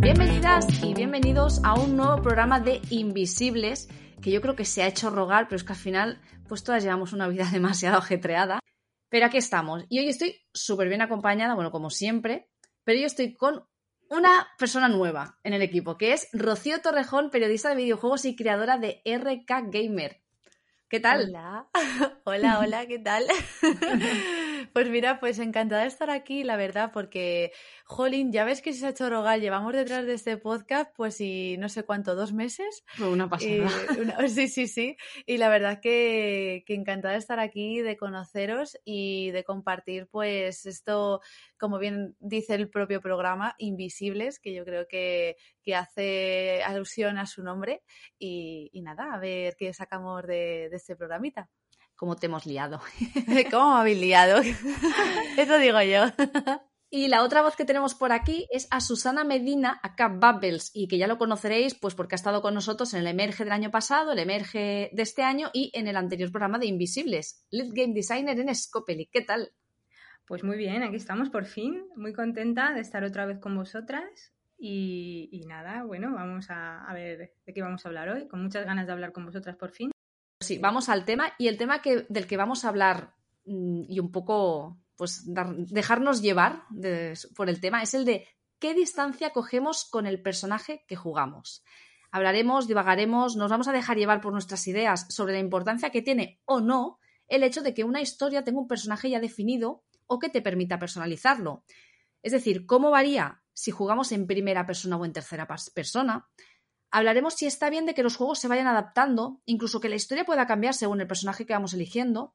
Bienvenidas y bienvenidos a un nuevo programa de Invisibles que yo creo que se ha hecho rogar, pero es que al final pues todas llevamos una vida demasiado ajetreada. Pero aquí estamos y hoy estoy súper bien acompañada, bueno, como siempre, pero yo estoy con una persona nueva en el equipo, que es Rocío Torrejón, periodista de videojuegos y creadora de RK Gamer. ¿Qué tal? Hola, hola, hola, ¿qué tal? pues mira, pues encantada de estar aquí, la verdad, porque, jolín, ya ves que se ha hecho rogar, llevamos detrás de este podcast, pues y no sé cuánto, dos meses. Una pasada. sí, sí, sí. Y la verdad que, que encantada de estar aquí, de conoceros y de compartir, pues, esto, como bien dice el propio programa, Invisibles, que yo creo que, que hace alusión a su nombre. Y, y nada, a ver qué sacamos de, de este programita. ¿Cómo te hemos liado? ¿Cómo me habéis liado? Eso digo yo. Y la otra voz que tenemos por aquí es a Susana Medina, acá Bubbles, y que ya lo conoceréis pues porque ha estado con nosotros en el Emerge del año pasado, el Emerge de este año y en el anterior programa de Invisibles, Lead Game Designer en Scopely. ¿Qué tal? Pues muy bien, aquí estamos por fin, muy contenta de estar otra vez con vosotras y, y nada, bueno, vamos a, a, ver de qué vamos a hablar hoy, con muchas ganas de hablar con vosotras por fin. Sí, vamos al tema y el tema del que vamos a hablar mm, y un poco pues dejarnos llevar por el tema es el de qué distancia cogemos con el personaje que jugamos. Hablaremos, divagaremos, nos vamos a dejar llevar por nuestras ideas sobre la importancia que tiene o no el hecho de que una historia tenga un personaje ya definido o que te permita personalizarlo. Es decir, cómo varía si jugamos en primera persona o en tercera persona. Hablaremos si está bien de que los juegos se vayan adaptando, incluso que la historia pueda cambiar según el personaje que vamos eligiendo.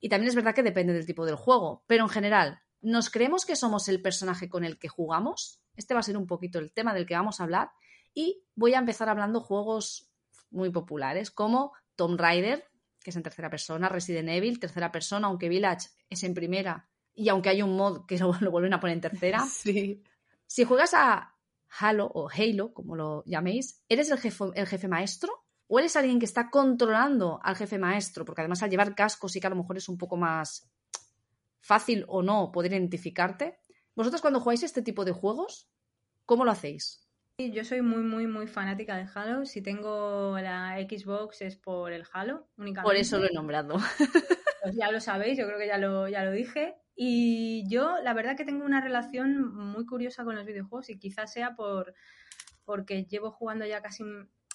Y también es verdad que depende del tipo del juego, pero en general, ¿nos creemos que somos el personaje con el que jugamos? Este va a ser un poquito el tema del que vamos a hablar. Y voy a empezar hablando juegos muy populares como Tomb Raider, que es en tercera persona, Resident Evil, tercera persona, aunque Village es en primera, y aunque hay un mod que lo, lo vuelven a poner en tercera. Sí. Si juegas a Halo o Halo, como lo llaméis, ¿eres el jefe, el jefe maestro? ¿O eres alguien que está controlando al jefe maestro? Porque además al llevar cascos sí que a lo mejor es un poco más fácil o no poder identificarte. ¿Vosotros cuando jugáis este tipo de juegos, cómo lo hacéis? Yo soy muy, muy, muy fanática de Halo. Si tengo la Xbox es por el Halo únicamente. Por eso lo he nombrado. Pues ya lo sabéis, yo creo que ya lo, ya lo dije. Y yo, la verdad que tengo una relación muy curiosa con los videojuegos y quizás sea por porque llevo jugando ya casi,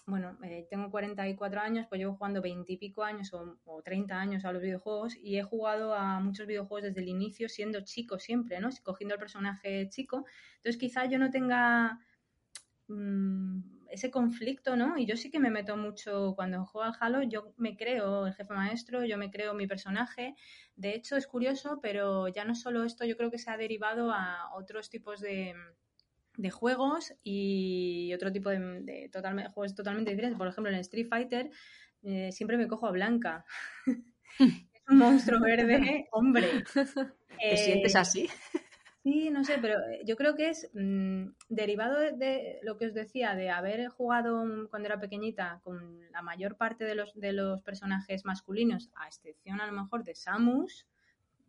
bueno, eh, tengo 44 años, pues llevo jugando 20 y pico años o, o, 30 años a los videojuegos y he jugado a muchos videojuegos desde el inicio siendo chico siempre, ¿no? Cogiendo el personaje chico. Entonces quizás yo no tenga mmm, ese conflicto, ¿no? Y yo sí que me meto mucho cuando juego al Halo, yo me creo el jefe maestro, yo me creo mi personaje. De hecho, es curioso, pero ya no solo esto, yo creo que se ha derivado a otros tipos de, de juegos y otro tipo de, de totalmente, juegos totalmente diferentes. Por ejemplo, en Street Fighter eh, siempre me cojo a Blanca. es un monstruo verde, hombre. ¿Te eh, sientes así? Sí, no sé, pero yo creo que es mmm, derivado de, de, lo que os decía, de haber jugado cuando era pequeñita con la mayor parte de los, de los personajes masculinos, a excepción a lo mejor de Samus,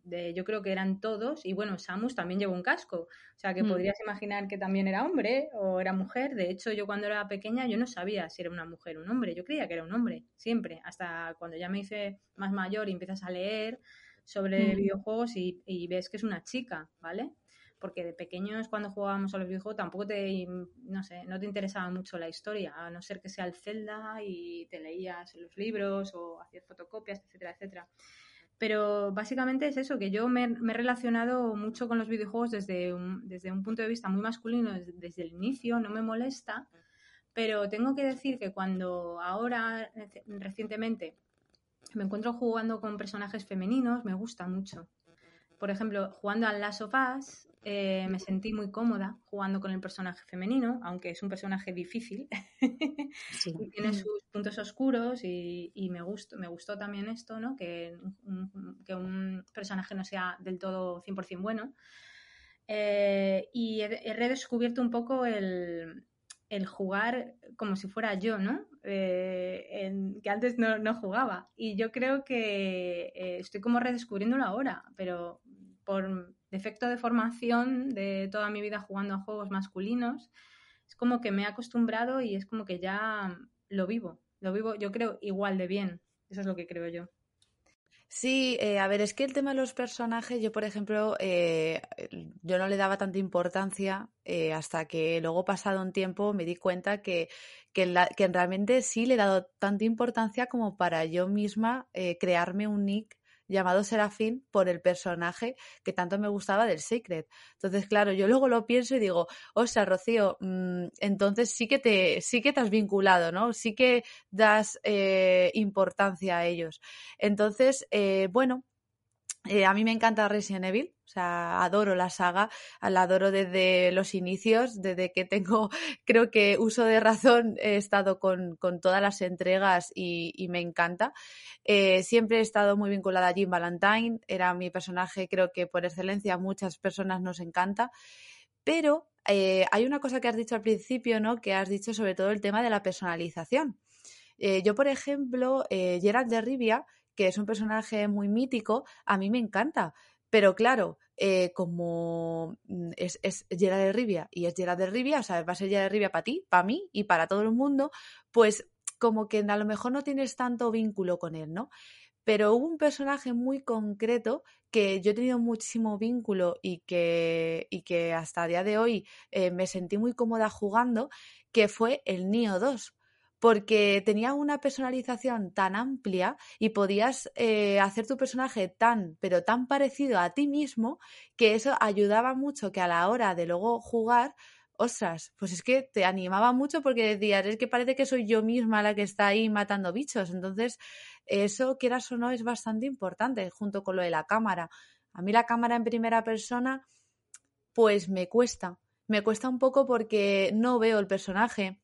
de, yo creo que eran todos, y bueno, Samus también llevó un casco, o sea que mm. podrías imaginar que también era hombre o era mujer, de hecho yo cuando era pequeña yo no sabía si era una mujer o un hombre, yo creía que era un hombre, siempre, hasta cuando ya me hice más mayor y empiezas a leer sobre mm. videojuegos y, y ves que es una chica, ¿vale? Porque de pequeños cuando jugábamos a los videojuegos tampoco te, no sé, no te interesaba mucho la historia, a no ser que sea el Zelda y te leías los libros o hacías fotocopias, etcétera, etcétera. Pero básicamente es eso, que yo me, me he relacionado mucho con los videojuegos desde un, desde un punto de vista muy masculino, desde, desde el inicio, no me molesta, pero tengo que decir que cuando ahora, recientemente, me encuentro jugando con personajes femeninos, me gusta mucho. Por ejemplo, jugando a Last of Us, eh, me sentí muy cómoda jugando con el personaje femenino, aunque es un personaje difícil sí. y tiene sus puntos oscuros y, y, me, gustó, me gustó también esto, ¿no? que, un, que un personaje no sea del todo 100% bueno. Eh, y he, he, redescubierto un poco el, el jugar como si fuera yo, ¿no? Eh, que antes no, jugaba. Y yo creo que estoy como redescubriéndolo ahora, pero por defecto de formación de toda mi vida jugando a juegos masculinos, es como que me he acostumbrado y es como que ya lo vivo, lo vivo yo creo igual de bien. Eso es lo que creo yo. Sí, eh, a ver, es que el tema de los personajes, yo por ejemplo, eh, yo no le daba tanta importancia eh, hasta que luego pasado un tiempo me di cuenta que, que, que, realmente sí le he dado tanta importancia como para yo misma crearme un nick llamado Serafín por el personaje que tanto me gustaba del Secret. Entonces, claro, yo luego lo pienso y digo, o sea, Rocío, mm, entonces sí que te, sí que te has vinculado, ¿no? Sí que das eh, importancia a ellos. Entonces, eh, bueno, eh, a mí me encanta Resident Evil, o sea, adoro la saga, la adoro desde los inicios, desde que tengo, creo que uso de razón, he estado con, todas las entregas y, me encanta. Eh, siempre he estado muy vinculada a Jim Valentine, era mi personaje, creo que por excelencia muchas personas nos encanta, pero eh, hay una cosa que has dicho al principio, ¿no? Que has dicho sobre todo el tema de la personalización. yo, por ejemplo, Gerald de Rivia, que es un personaje muy mítico, a mí me encanta. Pero claro, eh, como mm, es, es Gerard de Rivia y es Gerard de Rivia, o sea, va a ser Gerard de Rivia para ti, para mí y para todo el mundo, pues como que a lo mejor no tienes tanto vínculo con él, ¿no? Pero hubo un personaje muy concreto que yo he tenido muchísimo vínculo y que, y que hasta a día de hoy eh, me sentí muy cómoda jugando, que fue el Nio 2 porque tenía una personalización tan amplia y podías eh, hacer tu personaje tan, pero tan parecido a ti mismo, que eso ayudaba mucho que a la hora de luego jugar, ostras, pues es que te animaba mucho porque decías, es que parece que soy yo misma la que está ahí matando bichos. Entonces, eso, quieras o no, es bastante importante junto con lo de la cámara. A mí la cámara en primera persona, pues me cuesta. Me cuesta un poco porque no veo el personaje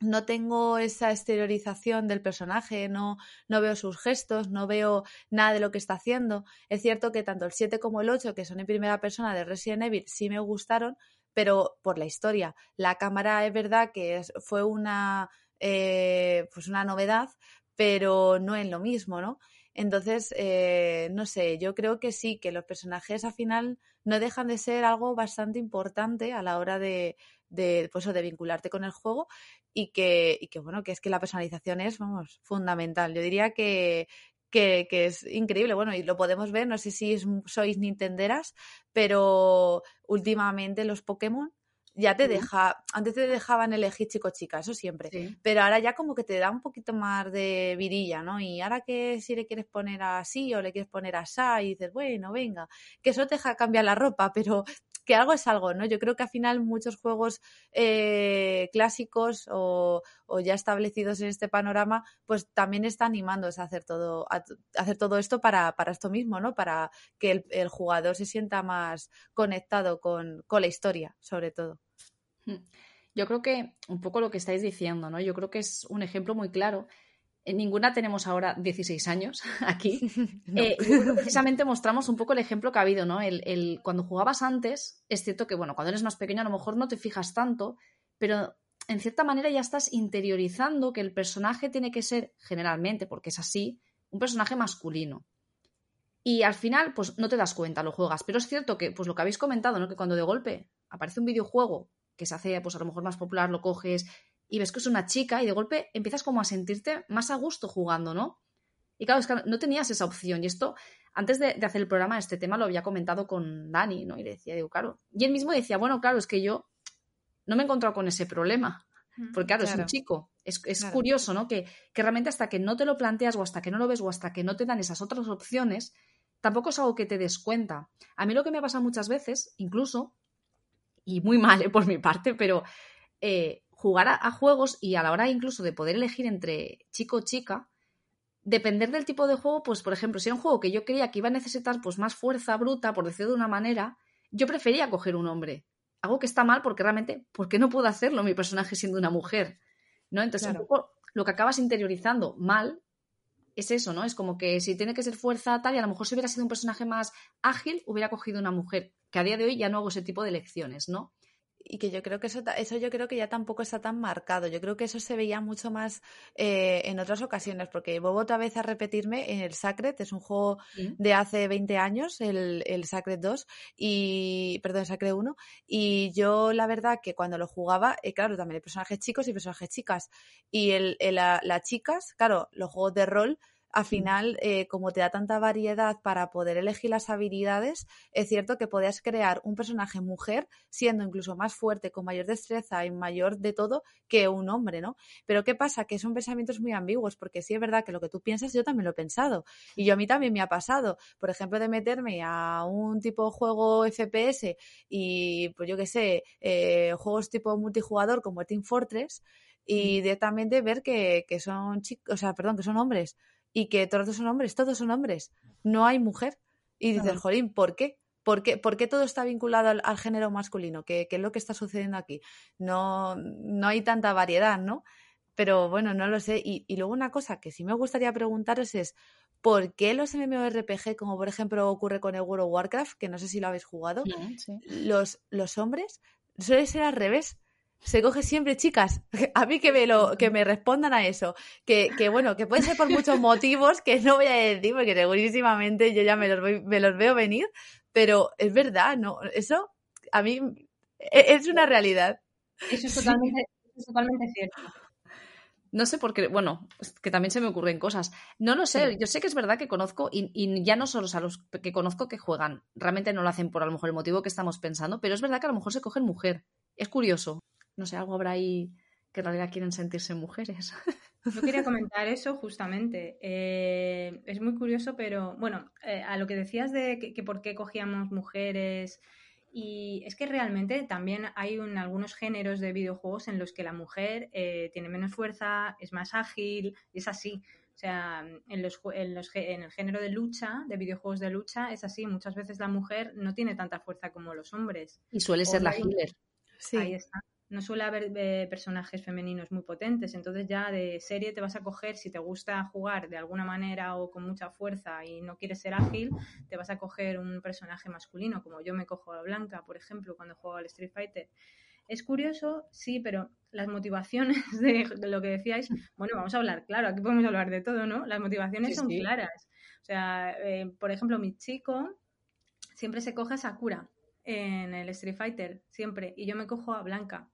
no tengo esa exteriorización del personaje, no, no veo sus gestos, no veo nada de lo que está haciendo. Es cierto que tanto el 7 como el 8, que son en primera persona de Resident Evil, sí me gustaron, pero por la historia. La cámara es verdad que fue una, eh, pues una novedad, pero no es lo mismo, ¿no? Entonces, eh, no sé, yo creo que sí, que los personajes al final no dejan de ser algo bastante importante a la hora de, de, pues, de vincularte con el juego y que, y que, bueno, que es que la personalización es, vamos, fundamental. Yo diría que, que, que, es increíble. Bueno, y lo podemos ver, no sé si sois nintenderas, pero últimamente los Pokémon ya te deja, antes te dejaban elegir chico chica, eso siempre, pero ahora ya como que te da un poquito más de vidilla, ¿no? Y ahora que si le quieres poner así o le quieres poner así y dices, bueno, venga, que eso te deja cambiar la ropa, pero que algo es algo, ¿no? Yo creo que al final muchos juegos eh, clásicos o, ya establecidos en este panorama, pues también están animándose a hacer todo, a, hacer todo esto para, esto mismo, ¿no? Para que el, jugador se sienta más conectado con, con la historia, sobre todo. Hmm. Yo creo que un poco lo que estáis diciendo, ¿no? Yo creo que es un ejemplo muy claro ninguna tenemos ahora 16 años aquí. Eh, precisamente mostramos un poco el ejemplo que ha habido, ¿no? El, cuando jugabas antes, es cierto que, bueno, cuando eres más pequeño a lo mejor no te fijas tanto, pero en cierta manera ya estás interiorizando que el personaje tiene que ser, generalmente, porque es así, un personaje masculino. Y al final, pues no te das cuenta, lo juegas. Pero es cierto que, pues lo que habéis comentado, ¿no? Que cuando de golpe aparece un videojuego que se hace, pues a lo mejor más popular, lo coges y ves que es una chica y de golpe empiezas como a sentirte más a gusto jugando, ¿no? Y claro, es que no tenías esa opción. Y esto, antes de, hacer el programa, este tema lo había comentado con Dani, ¿no? Y le decía, digo, claro. Y él mismo decía, bueno, claro, es que yo no me he encontrado con ese problema. Mm, Porque claro, es un chico. Es, curioso, ¿no? Que, que, realmente hasta que no te lo planteas o hasta que no lo ves o hasta que no te dan esas otras opciones, tampoco es algo que te des cuenta. A mí lo que me ha pasado muchas veces, incluso, y muy mal ¿eh? por mi parte, pero eh, jugar a, juegos y a la hora incluso de poder elegir entre chico o chica, depender del tipo de juego, pues por ejemplo, si era un juego que yo creía que iba a necesitar pues más fuerza bruta, por decirlo de una manera, yo prefería coger un hombre. Algo que está mal porque realmente, ¿por qué no puedo hacerlo mi personaje siendo una mujer? ¿No? Entonces, un poco lo que acabas interiorizando mal es eso, ¿no? Es como que si tiene que ser fuerza tal y a lo mejor si hubiera sido un personaje más ágil, hubiera cogido una mujer, que a día de hoy ya no hago ese tipo de elecciones, ¿no? Y que yo creo que eso, eso yo creo que ya tampoco está tan marcado. Yo creo que eso se veía mucho más eh, en otras ocasiones, porque vuelvo otra vez a repetirme en el Sacred, es un juego de hace 20 años, el, el Sacred 2, y, perdón, el Sacred 1, y yo la verdad que cuando lo jugaba, eh, claro, también hay personajes chicos y personajes chicas, y el, las chicas, claro, los juegos de rol al final, eh, como te da tanta variedad para poder elegir las habilidades, es cierto que podías crear un personaje mujer siendo incluso más fuerte, con mayor destreza y mayor de todo que un hombre, ¿no? Pero ¿qué pasa? Que son pensamientos muy ambiguos, porque sí es verdad que lo que tú piensas yo también lo he pensado. Y yo a mí también me ha pasado, por ejemplo, de meterme a un tipo de juego FPS y, pues yo qué sé, eh, juegos tipo multijugador como Team Fortress y directamente ver que, que son chicos, o sea, perdón, que son hombres y que todos son hombres, todos son hombres, no hay mujer. Y dices, jolín, ¿por qué? ¿Por qué, ¿Por qué, todo está vinculado al, género masculino? ¿Qué, es lo que está sucediendo aquí? No, no hay tanta variedad, ¿no? Pero bueno, no lo sé. Y, luego una cosa que sí me gustaría preguntaros es, ¿por qué los MMORPG, como por ejemplo ocurre con el World of Warcraft, que no sé si lo habéis jugado, los, los hombres suele ser al revés? Se coge siempre chicas. A mí que me lo, que me respondan a eso. Que, que bueno, que puede ser por muchos motivos que no voy a decir, porque segurísimamente yo ya me los, me los veo venir, pero es verdad, ¿no? Eso a mí e, es una realidad. Eso es totalmente, es totalmente cierto. No sé por qué, bueno, que también se me ocurren cosas. No lo sé, yo sé que es verdad que conozco, y, y, ya no solo a los que conozco que juegan, realmente no lo hacen por a lo mejor el motivo que estamos pensando, pero es verdad que a lo mejor se cogen mujer. Es curioso no sé, algo habrá ahí que en realidad quieren sentirse mujeres. Yo quería comentar eso justamente. Eh, es muy curioso, pero bueno, eh, a lo que decías de que, por qué cogíamos mujeres. Y es que realmente también hay algunos géneros de videojuegos en los que la mujer eh, tiene menos fuerza, es más ágil, es así. O sea, en, los, en, los, en el género de lucha, de videojuegos de lucha, es así. Muchas veces la mujer no tiene tanta fuerza como los hombres. Y suele ser la healer. Sí. Ahí está no suele haber eh, personajes femeninos muy potentes, entonces ya de serie te vas a coger, si te gusta jugar de alguna manera o con mucha fuerza y no quieres ser ágil, te vas a coger un personaje masculino, como yo me cojo a Blanca, por ejemplo, cuando juego al Street Fighter. Es curioso, sí, pero las motivaciones de, lo que decíais, bueno, vamos a hablar, claro, aquí podemos hablar de todo, ¿no? Las motivaciones son claras. O sea, eh, por ejemplo, mi chico siempre se coge a Sakura en el Street Fighter, siempre, y yo me cojo a Blanca.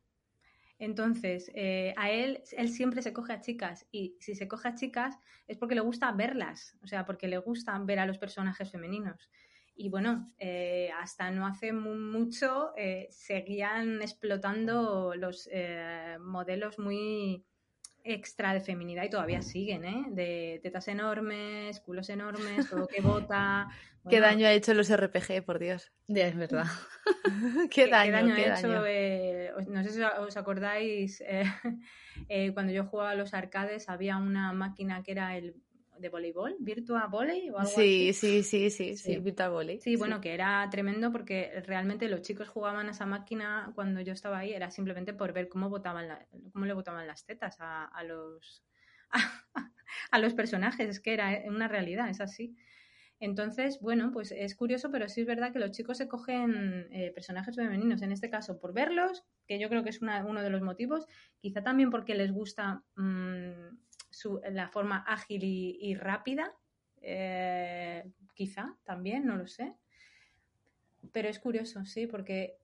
Entonces, eh, a él, él siempre se coge a chicas y si se coge a chicas es porque le gusta verlas, o sea, porque le gusta ver a los personajes femeninos. Y bueno, eh, hasta no hace mucho eh, seguían explotando los modelos muy extra de feminidad y todavía siguen, ¿eh? De tetas enormes, culos enormes, todo que bota. ¿Qué daño ha hecho los RPG, por Dios? es verdad. ¿Qué, daño, ha hecho? Eh, no sé si os acordáis, eh, eh, cuando yo jugaba a los arcades había una máquina que era el de voleibol, Virtua Volley o algo sí, Sí, sí, sí, sí, Virtua Volley. Sí, bueno, que era tremendo porque realmente los chicos jugaban a esa máquina cuando yo estaba ahí, era simplemente por ver cómo botaban cómo le botaban las tetas a, los a, los personajes, es que era una realidad, es así. Entonces, bueno, pues es curioso, pero sí es verdad que los chicos se cogen eh, personajes femeninos, en este caso por verlos, que yo creo que es uno de los motivos, quizá también porque les gusta mm, la forma ágil y, rápida, eh, quizá también, no lo sé. Pero es curioso, sí, porque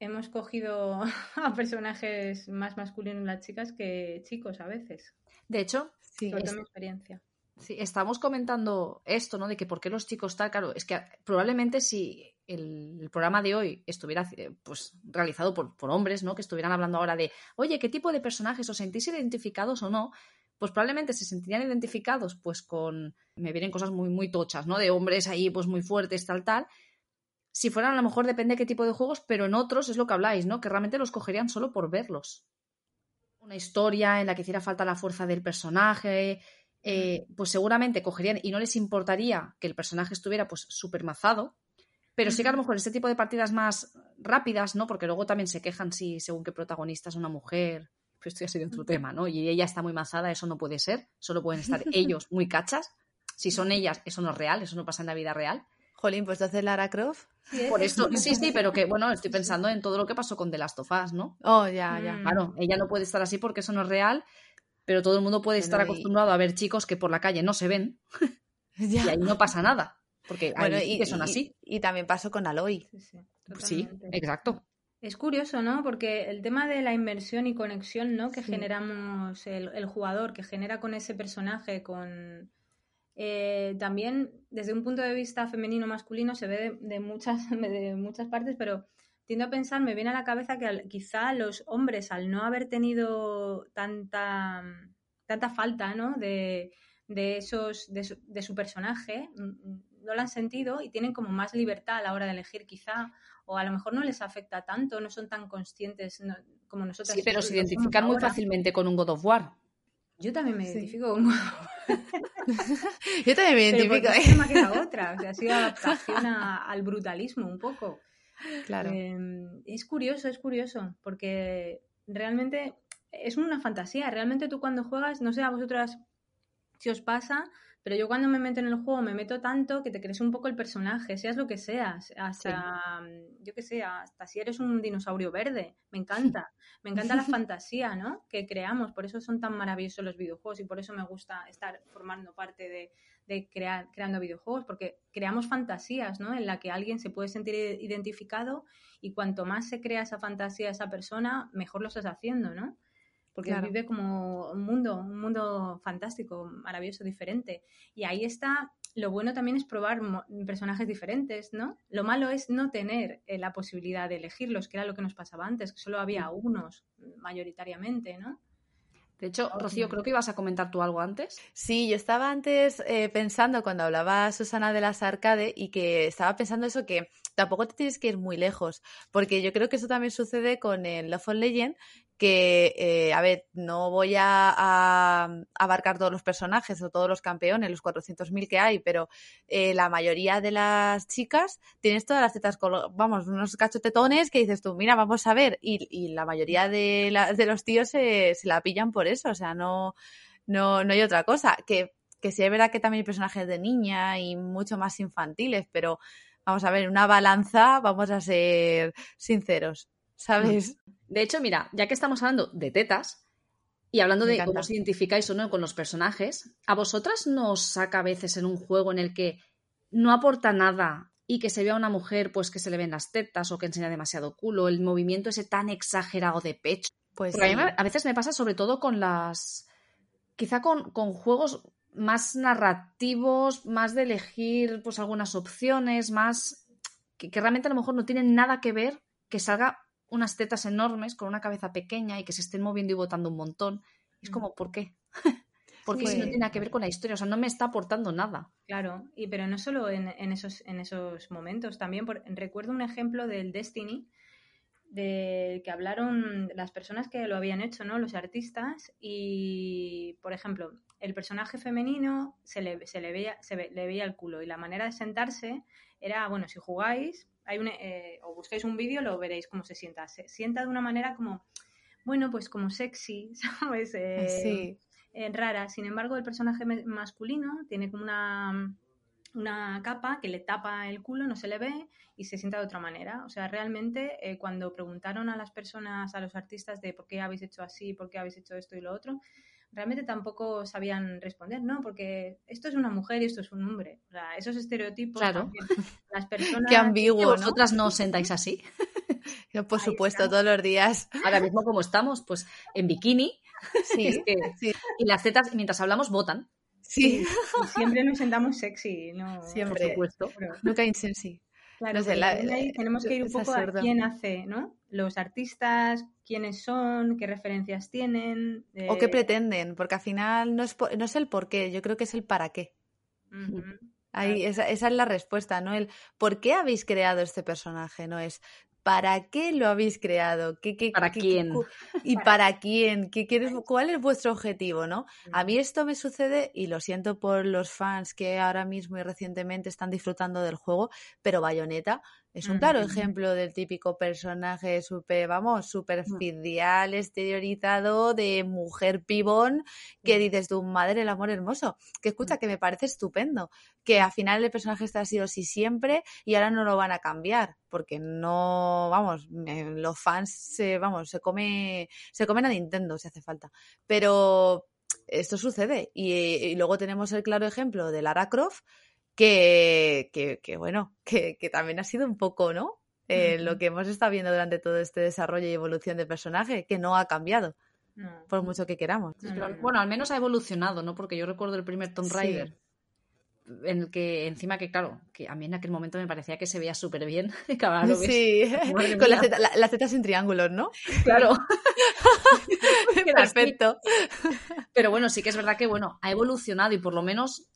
hemos cogido a personajes más masculinos las chicas que chicos a veces. De hecho, sí, es... mi experiencia. Sí, estamos comentando esto, ¿no? De que por qué los chicos tal, claro, es que probablemente si el, programa de hoy estuviera eh, pues realizado por, por, hombres, ¿no? Que estuvieran hablando ahora de, oye, ¿qué tipo de personajes os sentís identificados o no? Pues probablemente se sentirían identificados pues con, me vienen cosas muy, muy tochas, ¿no? De hombres ahí pues muy fuertes, tal, tal. Si fueran a lo mejor depende qué tipo de juegos, pero en otros es lo que habláis, ¿no? Que realmente los cogerían solo por verlos. Una historia en la que hiciera falta la fuerza del personaje, eh, pues seguramente cogerían y no les importaría que el personaje estuviera pues súper mazado, pero sí que a lo mejor este tipo de partidas más rápidas, ¿no? Porque luego también se quejan si según qué protagonista es una mujer esto ya sería otro tema, ¿no? Y ella está muy masada, eso no puede ser, solo pueden estar ellos muy cachas. Si son ellas, eso no es real, eso no pasa en la vida real. Jolín, pues entonces Lara Croft. Por eso, sí, sí, pero que bueno, estoy pensando en todo lo que pasó con The Last of Us, ¿no? Oh, ya, ya. Mm. Claro, ella no puede estar así porque eso no es real, pero todo el mundo puede estar acostumbrado a ver chicos que por la calle no se ven y ahí no pasa nada. Porque bueno, y, que son así. Y, también pasó con Aloy. Sí, exacto. Es curioso, ¿no? Porque el tema de la inversión y conexión, ¿no? Que generamos el, jugador, que genera con ese personaje, con eh, también desde un punto de vista femenino masculino se ve de, muchas de muchas partes, pero tiendo a pensar, me viene a la cabeza que quizá los hombres al no haber tenido tanta tanta falta, ¿no? De, de esos de su, de su personaje no lo han sentido y tienen como más libertad a la hora de elegir quizá, o a lo mejor no les afecta tanto, no son tan conscientes como nosotros. Sí, pero se identifican muy fácilmente con un God of War. Yo también me identifico con un God of War. Yo también me identifico. ¿eh? Una que la otra, o sea, ha sido adaptación al brutalismo un poco. Claro. Em, es curioso, es curioso, porque realmente es una fantasía. Realmente tú cuando juegas, no sé a vosotras si os pasa, pero yo cuando me meto en el juego me meto tanto que te crees un poco el personaje, seas lo que seas, hasta, mm, yo qué sé, hasta si eres un dinosaurio verde, me encanta, me encanta la fantasía, ¿no? Que creamos, por eso son tan maravillosos los videojuegos y por eso me gusta estar formando parte de, de crear, creando videojuegos, porque creamos fantasías, ¿no? En la que alguien se puede sentir identificado y cuanto más se crea esa fantasía esa persona, mejor lo estás haciendo, ¿no? Porque vive como un mundo, un mundo fantástico, maravilloso, diferente. Y ahí está, lo bueno también es probar personajes diferentes, ¿no? Lo malo es no tener eh, la posibilidad de elegirlos, que era lo que nos pasaba antes, que solo había unos mayoritariamente, ¿no? De hecho, Rocío, creo que ibas a comentar tú algo antes. Sí, yo estaba antes eh, pensando cuando hablaba Susana de las arcade y que estaba pensando eso que tampoco te tienes que ir muy lejos, porque yo creo que eso también sucede con el Love of Legend, que, eh, a ver, no voy a, abarcar todos los personajes o todos los campeones, los 400.000 que hay, pero eh, la mayoría de las chicas tienes todas las tetas, vamos, unos cachotetones que dices tú, mira, vamos a ver, y, la mayoría de, de los tíos se, se, la pillan por eso, o sea, no, no, no hay otra cosa, que, que sí es verdad que también hay personajes de niña y mucho más infantiles, pero vamos a ver, una balanza, vamos a ser sinceros, ¿sabes? De hecho, mira, ya que estamos hablando de tetas y hablando de cómo os identificáis o no con los personajes, ¿a vosotras no os saca a veces en un juego en el que no aporta nada y que se vea a una mujer pues que se le ven las tetas o que enseña demasiado culo, el movimiento ese tan exagerado de pecho? Pues a, mí a veces me pasa sobre todo con las... quizá con, con juegos más narrativos, más de elegir pues algunas opciones, más que, que, realmente a lo mejor no tienen nada que ver que salga unas tetas enormes con una cabeza pequeña y que se estén moviendo y botando un montón. es como, ¿por qué? Porque si no tiene nada que ver con la historia, o sea, no me está aportando nada. Claro, y pero no solo en, esos, en esos momentos, también recuerdo un ejemplo del Destiny, de que hablaron las personas que lo habían hecho, ¿no? Los artistas, y por ejemplo, el personaje femenino se le, se le, veía, se le veía el culo, y la manera de sentarse era, bueno, si jugáis, hay un, eh, o buscáis un vídeo, lo veréis cómo se sienta. Se sienta de una manera como, bueno, pues como sexy, ¿sabes? Eh, sí. Eh, rara. Sin embargo, el personaje masculino tiene como una, una capa que le tapa el culo, no se le ve y se sienta de otra manera. O sea, realmente cuando preguntaron a las personas, a los artistas de por qué habéis hecho así, por qué habéis hecho esto y lo otro, realmente tampoco sabían responder, ¿no? Porque esto es una mujer y esto es un hombre. O sea, esos estereotipos. Claro. las personas. Qué ambiguo, ¿no? Vosotras no os sentáis así. Yo, por supuesto, todos los días. Ahora mismo, como estamos, pues en bikini. Sí, Y las tetas, mientras hablamos, votan. Sí. siempre nos sentamos sexy, ¿no? Siempre. Por supuesto. Nunca insensi. Claro, tenemos que ir un poco a quién hace, ¿no? Los artistas, quiénes son, qué referencias tienen. O qué pretenden, porque al final no es, no es el por qué, yo creo que es el para qué. Ahí, esa, esa, es la respuesta, ¿no? El por qué habéis creado este personaje, no es ¿Para qué lo habéis creado? ¿Qué, qué, ¿Para quién? ¿Y para quién? ¿Qué, ¿Cuál es vuestro objetivo? ¿no? A mí esto me sucede, y lo siento por los fans que ahora mismo y recientemente están disfrutando del juego, pero Bayonetta Es un claro ejemplo del típico personaje super, vamos, superficial, exteriorizado, de mujer pibón, que dices tu madre, el amor hermoso. Que escucha, que me parece estupendo. Que al final el personaje está así o sí siempre y ahora no lo van a cambiar. Porque no, vamos, los fans se, vamos, se come, se comen a Nintendo si hace falta. Pero esto sucede. Y, luego tenemos el claro ejemplo de Lara Croft, que, que, bueno, que, que, también ha sido un poco, ¿no? Eh, lo que hemos estado viendo durante todo este desarrollo y evolución de personaje, que no ha cambiado. Por mucho que queramos. bueno, al menos ha evolucionado, ¿no? Porque yo recuerdo el primer Tomb Raider. En el que encima que, claro, que a mí en aquel momento me parecía que se veía súper bien. sí, con las tetas en triángulos, ¿no? Claro. Perfecto. Pero bueno, sí que es verdad que, bueno, ha evolucionado y por lo menos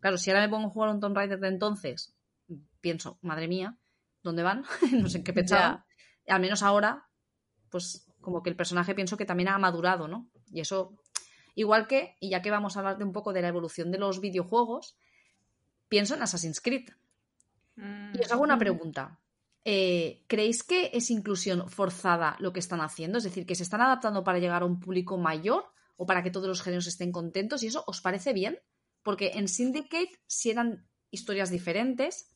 Claro, si ahora me pongo a jugar un Tomb Raider de entonces, pienso, madre mía, ¿dónde van? no sé en qué pensaba. Al menos ahora, pues como que el personaje pienso que también ha madurado, ¿no? Y eso, igual que, y ya que vamos a hablar de un poco de la evolución de los videojuegos, pienso en Assassin's Creed. Y os hago una mm. pregunta. Eh, ¿Creéis que es inclusión forzada lo que están haciendo? Es decir, que se están adaptando para llegar a un público mayor o para que todos los géneros estén contentos. ¿Y eso os parece bien? Porque en Syndicate sí eran historias diferentes.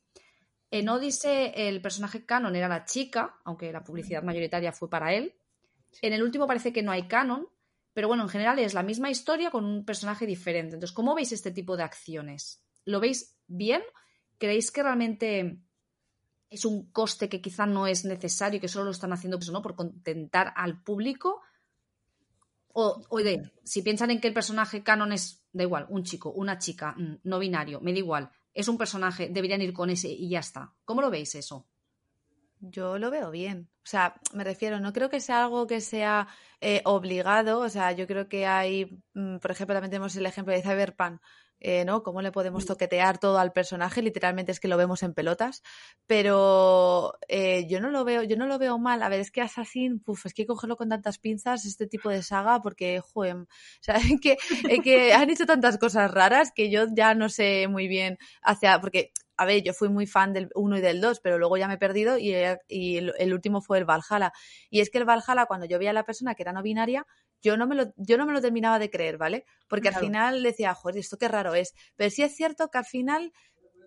En Odyssey el personaje canon era la chica, aunque la publicidad mayoritaria fue para él. En el último parece que no hay canon, pero bueno, en general es la misma historia con un personaje diferente. Entonces, ¿cómo veis este tipo de acciones? ¿Lo veis bien? ¿Creéis que realmente es un coste que quizá no es necesario y que solo lo están haciendo pues, ¿no? por contentar al público? O, oye, si piensan en que el personaje canon es, da igual, un chico, una chica, mm, no binario, me da igual, es un personaje, deberían ir con ese y ya está. ¿Cómo lo veis eso? Yo lo veo bien. O sea, me refiero, no creo que sea algo que sea eh, obligado. O sea, yo creo que hay, mm, por ejemplo, también tenemos el ejemplo de Cyberpunk, eh, ¿no? Cómo le podemos toquetear todo al personaje, literalmente es que lo vemos en pelotas, pero eh, yo no lo veo, yo no lo veo mal. A ver, es que Assassin, puf, es que cogerlo con tantas pinzas este tipo de saga, porque, joder, o sea, que, que han hecho tantas cosas raras que yo ya no sé muy bien hacia, porque a ver, yo fui muy fan del 1 y del 2, pero luego ya me he perdido y, y, el último fue el Valhalla. Y es que el Valhalla, cuando yo veía a la persona que era no binaria, yo no me lo, yo no me lo terminaba de creer, ¿vale? Porque al final decía, joder, esto qué raro es. Pero sí es cierto que al final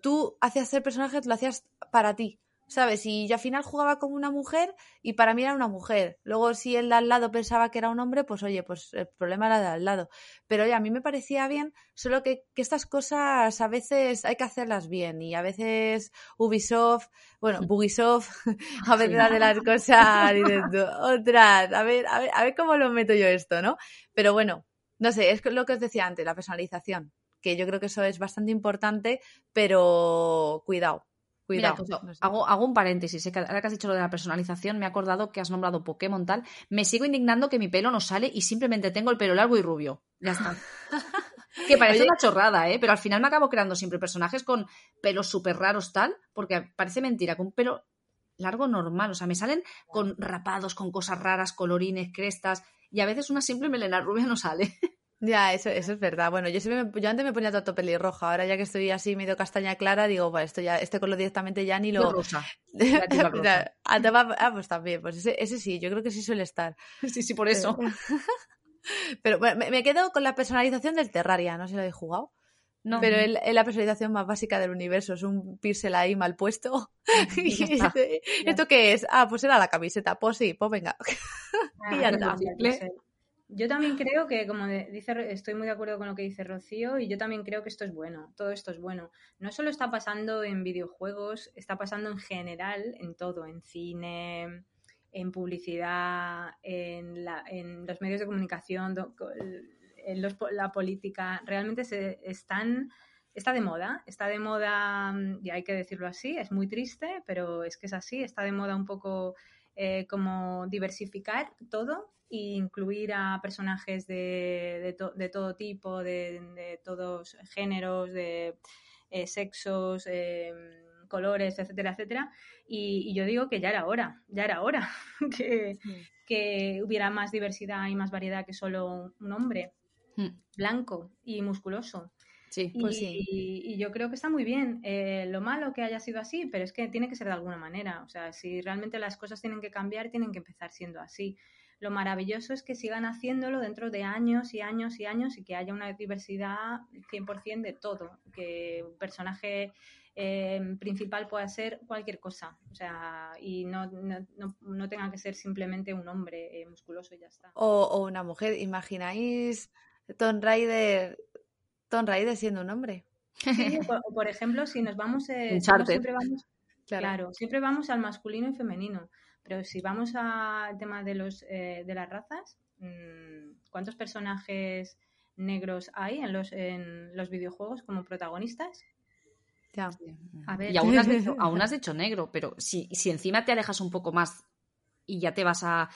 tú hacías ser personaje, lo hacías para ti. ¿Sabes? Y yo al final jugaba como una mujer y para mí era una mujer. Luego, si el de al lado pensaba que era un hombre, pues oye, pues el problema era de al lado. Pero oye, a mí me parecía bien, solo que, que estas cosas a veces hay que hacerlas bien y a veces Ubisoft, bueno, Bugisoft, a veces de las cosas diciendo, otras, a ver, a ver, a ver cómo lo meto yo esto, ¿no? Pero bueno, no sé, es lo que os decía antes, la personalización, que yo creo que eso es bastante importante, pero cuidado, Cuidado. Pues, hago, un paréntesis. Ahora que has dicho lo de la personalización, me he acordado que has nombrado Pokémon tal. Me sigo indignando que mi pelo no sale y simplemente tengo el pelo largo y rubio. Ya está. que parece una chorrada, ¿eh? Pero al final me acabo creando siempre personajes con pelos súper raros tal, porque parece mentira, con un pelo largo normal. O sea, me salen con rapados, con cosas raras, colorines, crestas, y a veces una simple melena rubia no sale. Ya, eso, eso es verdad. Bueno, yo siempre yo antes me ponía todo pelirroja, ahora ya que estoy así medio castaña clara, digo, bueno, esto ya, este color directamente ya ni lo. Rosa. Ah, ah, pues también, pues ese, ese, sí, yo creo que sí suele estar. Sí, sí, por eso. Pero bueno, me, quedo con la personalización del Terraria, no sé si lo habéis jugado. No. Pero es la personalización más básica del universo, es un píxel ahí mal puesto. y este, ¿Esto qué es? Ah, pues era la camiseta. Pues sí, pues venga. y ya está. Yo también creo que, como dice, estoy muy de acuerdo con lo que dice Rocío, y yo también creo que esto es bueno, todo esto es bueno. No solo está pasando en videojuegos, está pasando en general, en todo, en cine, en publicidad, en, los medios de comunicación, en la política. Realmente se están está de moda, está de moda, y hay que decirlo así, es muy triste, pero es que es así, está de moda un poco eh, como diversificar todo e incluir a personajes de, de, todo tipo, de, todos géneros, de eh, sexos, em, colores, etcétera, etcétera. Y, yo digo que ya era hora, ya era hora que, que hubiera más diversidad y más variedad que solo un hombre hmm. blanco y musculoso. Sí, pues y, sí. y yo creo que está muy bien. Eh, lo malo que haya sido así, pero es que tiene que ser de alguna manera. O sea, si realmente las cosas tienen que cambiar, tienen que empezar siendo así. Lo maravilloso es que sigan haciéndolo dentro de años y años y años y que haya una diversidad 100% de todo. Que un personaje eh, principal pueda ser cualquier cosa. O sea, y no, no, no, no tenga que ser simplemente un hombre eh, musculoso y ya está. O, o una mujer, ¿imagináis Tomb Raider, Tomb Raider siendo un hombre? Sí, por, por ejemplo, si nos vamos, eh, siempre vamos Claro. Claro, siempre vamos al masculino y femenino, pero si vamos al tema de los eh, de las razas, mm, ¿cuántos personajes negros hay en los en los videojuegos como protagonistas? Ya. A ver. Y aún has, dicho, aún has dicho negro, pero si, si encima te alejas un poco más y ya te vas a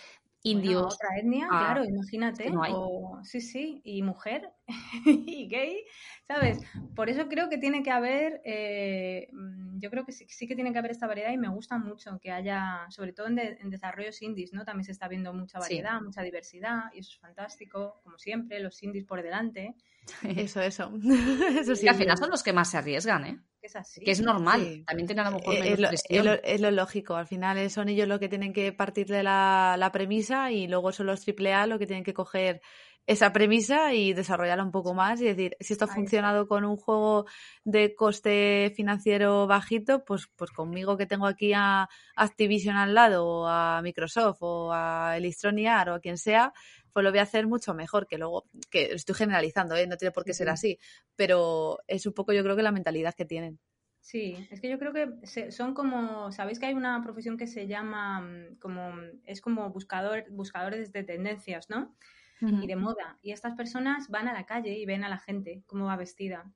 Bueno, indios, otra etnia, Ah, claro, imagínate. no o- sí, sí, y mujer y gay, ¿sabes? Por eso creo que tiene que haber, eh, mm, yo creo que sí, sí que tiene que haber esta variedad y me gusta mucho que haya, sobre todo en, de- en desarrollos indies, ¿no? También se está viendo mucha Sí. variedad, mucha diversidad y eso es fantástico, como siempre, los indies por delante, Eso, eso. eso sí. que al final son los que más se arriesgan, ¿eh? que es así. Que es normal. Sí. También tienen a lo mejor Eh, menos es, lo, presión. es lo- es lo lógico, al final eh, son ellos los que tienen que partirle la, la premisa y luego son los AAA los que tienen que coger esa premisa y desarrollarla un poco más y decir, si esto ha funcionado con un juego de coste financiero bajito, pues, pues conmigo que tengo aquí a Activision al lado o a Microsoft o a Electronic Arts o a quien sea, pues lo voy a hacer mucho mejor que luego, que estoy generalizando, ¿eh? no tiene por qué ser sí. así, pero es un poco yo creo que la mentalidad que tienen. Sí, es que yo creo que son como, sabéis que hay una profesión que se llama mm, como, es como buscador, buscadores de tendencias, ¿no? y de moda. Y estas personas van a la calle y ven a la gente cómo va vestida.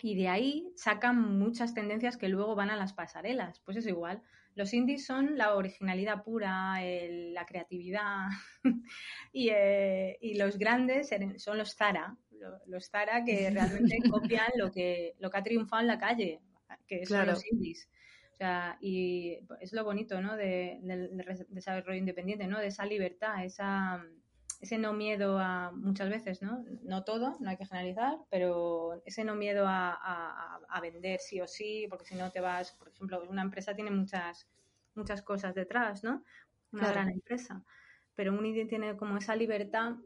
Y de ahí sacan muchas tendencias que luego van a las pasarelas. Pues es igual. Los indies son la originalidad pura, el- la creatividad. y, eh, y los grandes son los Zara. lo- Los Zara que realmente copian lo que, lo que ha triunfado en la calle, que son Claro. los indies. O sea, y es lo bonito, ¿no? De, del del desarrollo independiente, ¿no? De esa libertad, esa, ese no miedo a muchas veces, ¿no? No todo, no hay que generalizar, pero ese no miedo a, a- a vender sí o sí, porque si no te vas, por ejemplo, una empresa tiene muchas, muchas cosas detrás, ¿no? Una Claro. gran empresa. Pero un indie tiene como esa libertad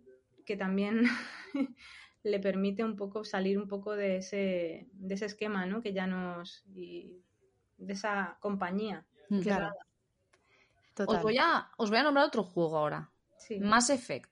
que también le permite un poco salir un poco de ese, de ese esquema, ¿no? Que ya nos. y de esa compañía. Mm. Claro. Os voy, a, os voy a nombrar otro juego ahora. Sí. Mass Effect.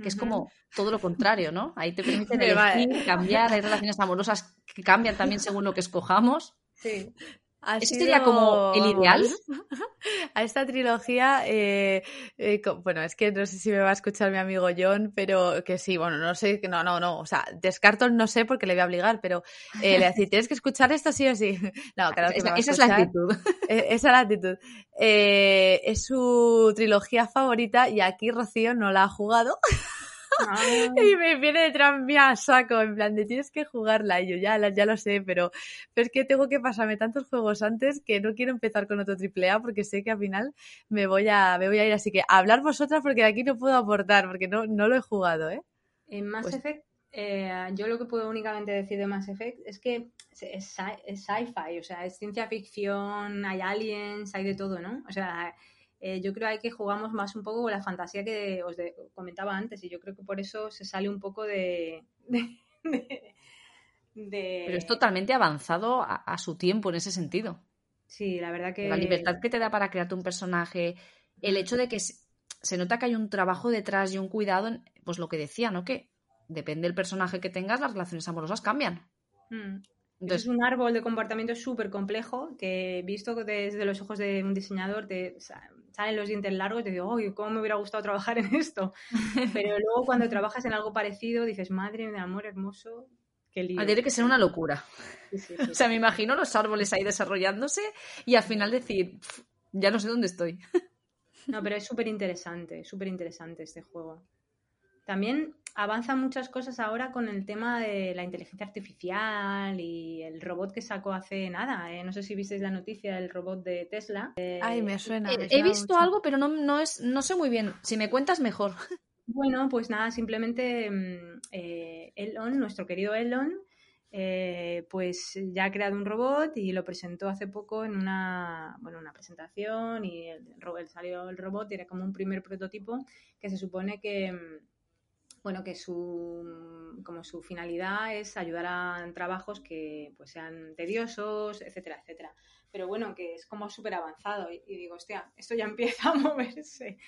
Que es como todo lo contrario, ¿no? Ahí te permiten Me va- elegir, cambiar, hay relaciones amorosas que cambian también según lo que escojamos. Sí. Ha ¿Ese sido, sería como el ideal? A esta trilogía, eh, eh, bueno, es que no sé si me va a escuchar mi amigo John, pero que sí, bueno, no sé, no, no, no, o sea, descarto no sé porque le voy a obligar, pero eh, le voy a decir, tienes que escuchar esto sí o sí. No, claro que me esa, va a esa es la actitud. Eh, esa es la actitud. Eh, es su trilogía favorita y aquí Rocío no la ha jugado Ah, y me viene detrás mía a saco, en plan de tienes que jugarla. Y yo ya, ya lo sé, pero, pero es que tengo que pasarme tantos juegos antes que no quiero empezar con otro triple A porque sé que al final me voy a, me voy a ir. Así que hablar vosotras porque de aquí no puedo aportar porque no, no lo he jugado, ¿eh? En Mass Pues- Effect, eh, yo lo que puedo únicamente decir de Mass Effect es que es, es sci- es sci-fi, o sea, es ciencia ficción, hay aliens, hay de todo, ¿no? O sea, eh, yo creo que jugamos más un poco con la fantasía que os comentaba antes y yo creo que por eso se sale un poco de... de, de- de- Pero es totalmente avanzado a, a su tiempo en ese sentido. Sí, la verdad que... La libertad que te da para crearte un personaje, el hecho de que se, se nota que hay un trabajo detrás y un cuidado, en- pues lo que decía, ¿no? Que depende del personaje que tengas, las relaciones amorosas cambian. Mm. Entonces, es un árbol de comportamiento súper complejo que visto desde los ojos de un diseñador te sa- salen los dientes largos y te digo, uy, ¿cómo me hubiera gustado trabajar en esto? Pero luego cuando trabajas en algo parecido dices, madre de amor hermoso, qué lío. tiene que ser una locura. Sí, sí, sí. O sea, me imagino los árboles ahí desarrollándose y al final decir, "Pf, ya no sé dónde estoy. No, pero es súper interesante, súper interesante este juego. También avanzan muchas cosas ahora con el tema de la inteligencia artificial y el robot que sacó hace nada. ¿eh? No sé si visteis la noticia del robot de Tesla. Ay, me suena. me Eh, He visto mucho. algo, pero no, no, es, no sé muy bien. Si me cuentas, mejor. Bueno, pues nada, simplemente mm, eh, Elon, nuestro querido Elon, eh, pues ya ha creado un robot y lo presentó hace poco en una, bueno, una presentación y el, el, salió el robot y era como un primer prototipo que se supone que, bueno, que su, como su finalidad es ayudar a trabajos que pues, sean tediosos, etcétera, etcétera. Pero bueno, que es como súper avanzado y, y, digo, hostia, esto ya empieza a moverse.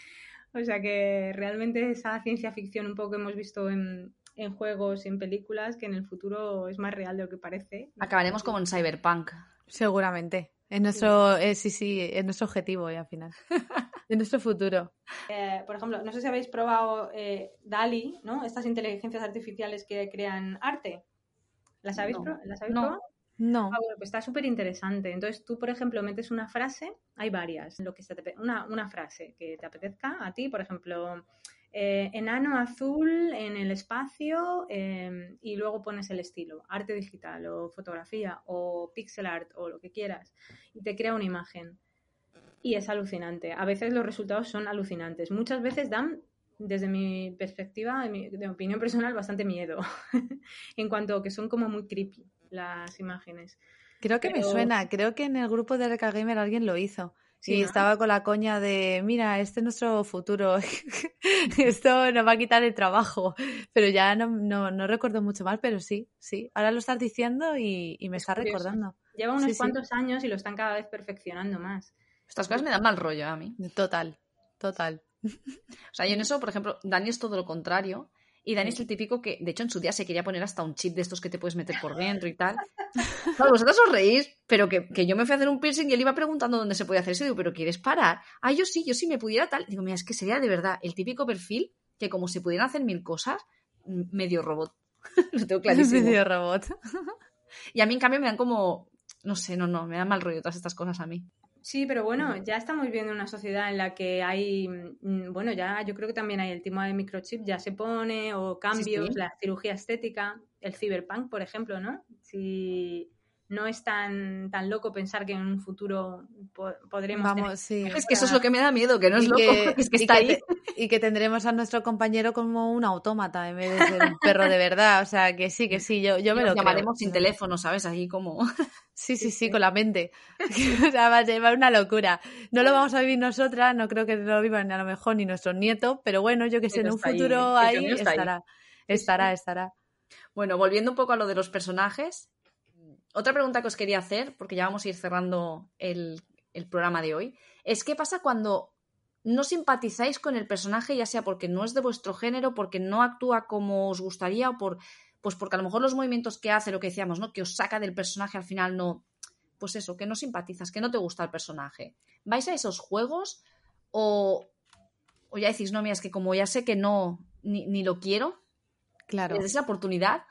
O sea que realmente esa ciencia ficción un poco que hemos visto en, en juegos y en películas que en el futuro es más real de lo que parece. Acabaremos como en Cyberpunk. Seguramente. Es nuestro, eh, sí, sí, es nuestro objetivo ya al final. es nuestro futuro. Eh, por ejemplo, no sé si habéis probado eh, DALI, ¿no? Estas inteligencias artificiales que crean arte. ¿Las habéis, no. ¿las habéis no. probado? No. Ah, bueno, pues está súper interesante. Entonces tú, por ejemplo, metes una frase, hay varias, lo que se te, una, una frase que te apetezca a ti, por ejemplo, eh, enano azul en el espacio eh, y luego pones el estilo, arte digital o fotografía o pixel art o lo que quieras y te crea una imagen. Y es alucinante. A veces los resultados son alucinantes. Muchas veces dan, desde mi perspectiva, de mi, de opinión personal, bastante miedo. en cuanto a que son como muy creepy las imágenes. Creo que Pero... me suena. Creo que en el grupo de RK Gamer alguien lo hizo. Sí, y ¿no? estaba con la coña de, mira, este es nuestro futuro, esto nos va a quitar el trabajo, pero ya no, no, no, recuerdo mucho más, pero sí, sí, ahora lo estás diciendo y, y me es está curioso. recordando. Lleva unos sí, cuantos sí. años y lo están cada vez perfeccionando más. Estas cosas me dan mal rollo a mí. Total, total. O sea, yo en eso, por ejemplo, Dani es todo lo contrario. Y Dani es el típico que, de hecho, en su día se quería poner hasta un chip de estos que te puedes meter por dentro y tal. Claro, vosotros os reís, pero que, que, yo me fui a hacer un piercing y él iba preguntando dónde se podía hacer eso. Y digo, ¿pero quieres parar? Ah, yo sí, yo sí me pudiera tal. Digo, mira, es que sería de verdad el típico perfil que, como se pudieran hacer mil cosas, medio robot. Lo tengo clarísimo. Medio robot. y a mí, en cambio, me dan como. No sé, no, no, me dan mal rollo todas estas cosas a mí. Sí, pero bueno, ya estamos viviendo una sociedad en la que hay, bueno, ya yo creo que también hay el tema de microchip, ya se pone, o cambios, sí, sí. la cirugía estética, el cyberpunk, por ejemplo, ¿no? Si no es tan, tan loco pensar que en un futuro po podremos Vamos, tener... sí. Es que eso es lo que me da miedo, que no es y loco, que, es que y está que ahí. y que tendremos a nuestro compañero como un autómata en vez de ser un perro de verdad. O sea, que sí, que sí, yo, yo me Nos lo creo. llamaremos sin teléfono, ¿sabes? Ahí como... Sí, sí, sí, con la mente. o sea, va a ser una locura. No lo vamos a vivir nosotras, no creo que lo vivan a lo mejor ni nuestros nietos, pero bueno, yo que sé, en un ahí, futuro ahí está ahí. estará. Estará, estará. Bueno, volviendo un poco a lo de los personajes, otra pregunta que os quería hacer, porque ya vamos a ir cerrando el, el programa de hoy, es qué pasa cuando no simpatizáis con el personaje, ya sea porque no es de vuestro género, porque no actúa como os gustaría, o por, pues porque a lo mejor los movimientos que hace, lo que decíamos, ¿no? Que os saca del personaje al final no. Pues eso, que no simpatizas, que no te gusta el personaje. ¿Vais a esos juegos? O, o ya decís, no, mira, es que como ya sé que no, ni, ni lo quiero, Claro. ¿les la oportunidad?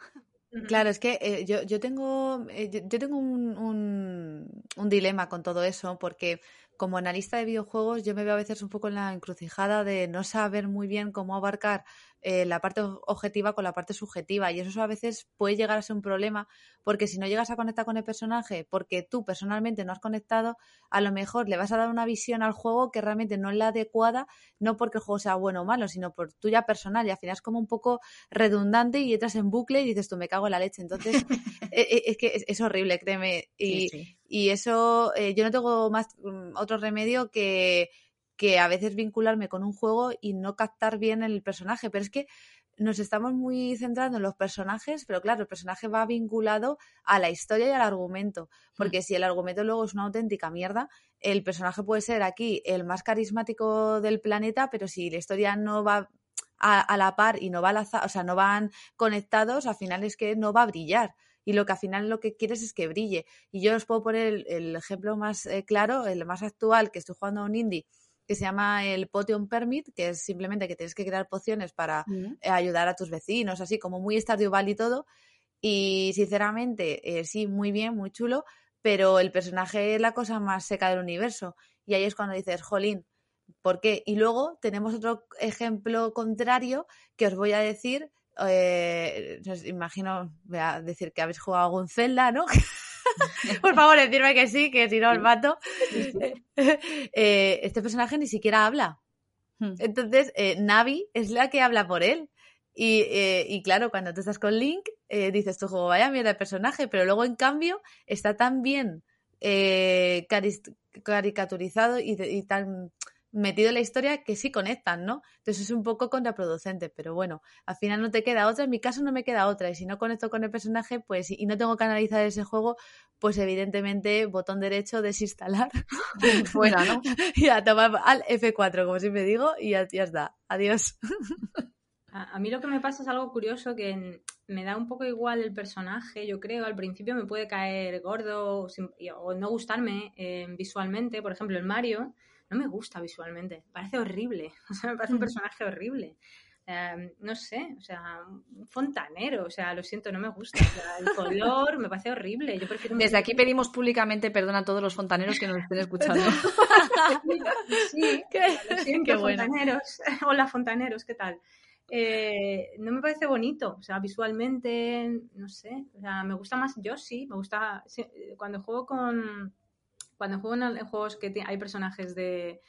Claro, es que eh, yo, yo tengo, eh, yo, tengo un, un, un dilema con todo eso, porque como analista de videojuegos yo me veo a veces un poco en la encrucijada de no saber muy bien cómo abarcar eh, la parte objetiva con la parte subjetiva y eso a veces puede llegar a ser un problema porque si no llegas a conectar con el personaje porque tú personalmente no has conectado, a lo mejor le vas a dar una visión al juego que realmente no es la adecuada, no porque el juego sea bueno o malo, sino por tuya personal y al final es como un poco redundante y entras en bucle y dices tú me cago en la leche. Entonces es, es, que es, es, horrible, créeme. Y, Sí, sí. Y eso eh, yo no tengo más mm, otro remedio que, que a veces vincularme con un juego y no captar bien el personaje. Pero es que nos estamos muy centrando en los personajes, pero claro, el personaje va vinculado a la historia y al argumento. Porque si el argumento luego es una auténtica mierda, el personaje puede ser aquí el más carismático del planeta, pero si la historia no va a, a la par y no va a la, o sea, no van conectados, al final es que no va a brillar y lo que al final lo que quieres es que brille. Y yo os puedo poner el, el ejemplo más eh, claro, el más actual, que estoy jugando a un indie que se llama el Potion Permit, que es simplemente que tienes que crear pociones para Mm. eh, ayudar a tus vecinos, así como muy Stardew Valley y todo. Y sinceramente, eh, sí, muy bien, muy chulo, pero el personaje es la cosa más seca del universo. Y ahí es cuando dices, jolín, ¿por qué? Y luego tenemos otro ejemplo contrario que os voy a decir. Eh, os imagino, voy a decir que habéis jugado algún Zelda, ¿no? Por favor, decirme que sí, que si no os mato. Eh, este personaje ni siquiera habla. Hmm. Entonces, eh, Navi es la que habla por él. Y, eh, y, claro, cuando tú estás con Link, eh, dices tu juego, vaya mierda de personaje, pero luego en cambio está tan bien eh, caricaturizado y, y, tan metido en la historia que sí conectan, ¿no? Entonces es un poco contraproducente, pero bueno, al final no te queda otra, en mi caso no me queda otra, y si no conecto con el personaje, pues y no tengo que analizar ese juego, pues evidentemente botón derecho, desinstalar, fuera, ¿no? y a tomar al F4, como siempre digo, y ya, ya está, adiós. A, mí lo que me pasa es algo curioso que me da un poco igual el personaje, yo creo. Al principio me puede caer gordo o, no gustarme eh, visualmente. Por ejemplo, el Mario no me gusta visualmente, parece horrible, o sea, me parece un personaje horrible. Em, no sé, o sea, un fontanero, o sea, lo siento, no me gusta. el color me parece horrible. Yo prefiero Desde aquí pedimos públicamente perdón a todos los fontaneros que nos estén escuchando. sí, ¿Qué? Qué fontaneros. Hola, fontaneros, ¿qué tal? Eh, no me parece bonito, o sea, visualmente, no sé, o sea, me gusta más yo sí, me gusta, cuando juego con, cuando juego en, juegos que hay personajes de,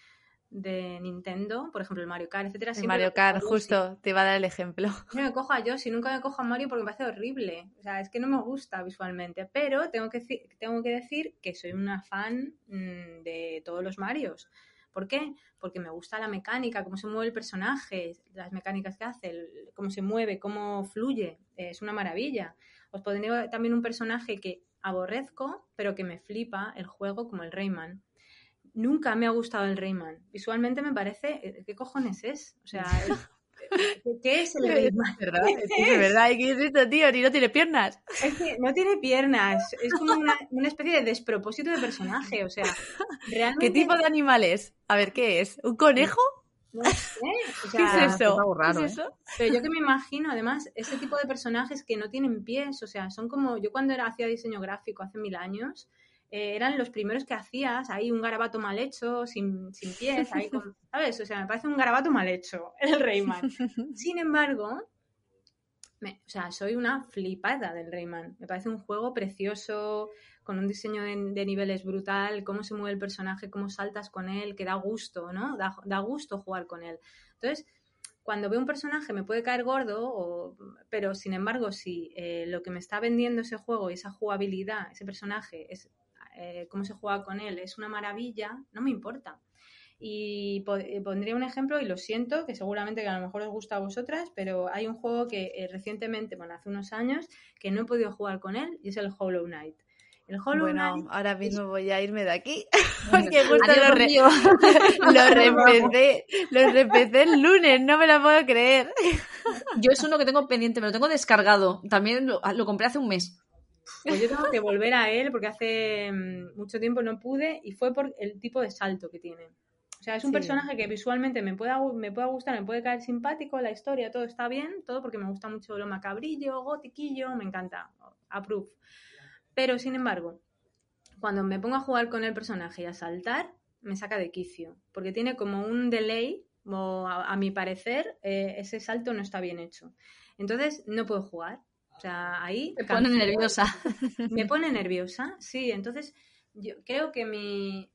de Nintendo, por ejemplo el Mario Kart, etcétera. El Mario Kart, justo, te iba a dar el ejemplo. No me cojo a Yoshi, nunca me cojo a Mario porque me parece horrible. O sea, es que no me gusta visualmente. Pero tengo que, tengo que decir que soy una fan mm, de todos los Marios. ¿Por qué? Porque me gusta la mecánica, cómo se mueve el personaje, las mecánicas que hace, cómo se mueve, cómo fluye. Es una maravilla. Os pondré también un personaje que aborrezco, pero que me flipa el juego como el Rayman. Nunca me ha gustado el Rayman. Visualmente me parece, eh, ¿qué cojones es? O sea, ¿qué es el Rayman? Es verdad, es, que es verdad, ¿qué es esto, tío? Ni no tiene piernas. Es que no tiene piernas, es como una, una especie de despropósito de personaje, o sea, realmente... ¿Qué tipo de animal es? A ver, ¿qué es? ¿Un conejo? No sé. ¿Qué es eso? ¿Qué es eso? Pero yo que me imagino, además, ese tipo de personajes que no tienen pies, o sea, son como. Yo cuando era, hacía diseño gráfico hace mil años, eh, eran los primeros que hacías, ahí un garabato mal hecho, sin, sin pies, ahí con, ¿sabes? O sea, me parece un garabato mal hecho, el Rayman. Sin embargo, me, o sea, soy una flipada del Rayman. Me parece un juego precioso, con un diseño de, niveles brutal, cómo se mueve el personaje, cómo saltas con él, que da gusto, ¿no? Da, gusto jugar con él. Entonces, cuando veo un personaje me puede caer gordo, pero sin embargo, si eh, lo que me está vendiendo ese juego esa jugabilidad, ese personaje, es eh, cómo se juega con él, es una maravilla, no me importa. Y eh, pondría un ejemplo, y lo siento, que seguramente que a lo mejor os gusta a vosotras, pero hay un juego que recientemente, bueno, hace unos años, que no he podido jugar con él, y es el Hollow Knight. El Hollow bueno, ahora mismo voy a irme de aquí. Porque justo lo, re lo, reempecé el lunes, no me lo puedo creer. Yo es uno que tengo pendiente, me lo tengo descargado. También lo, lo compré hace un mes. Pues yo tengo que volver a él porque hace mm, mucho tiempo no pude y fue por el tipo de salto que tiene. O sea, es un personaje que visualmente me pueda, me pueda gustar, me puede caer simpático, la historia, todo está bien, todo porque me gusta mucho lo macabrillo, gotiquillo, me encanta. Approve. Pero, sin embargo, cuando me pongo a jugar con el personaje y a saltar, me saca de quicio, porque tiene como un delay, o a, mi parecer, eh, ese salto no está bien hecho. Entonces, no puedo jugar. O sea, ahí... Me pone nerviosa. Me pone nerviosa, sí. Entonces, yo creo que mi,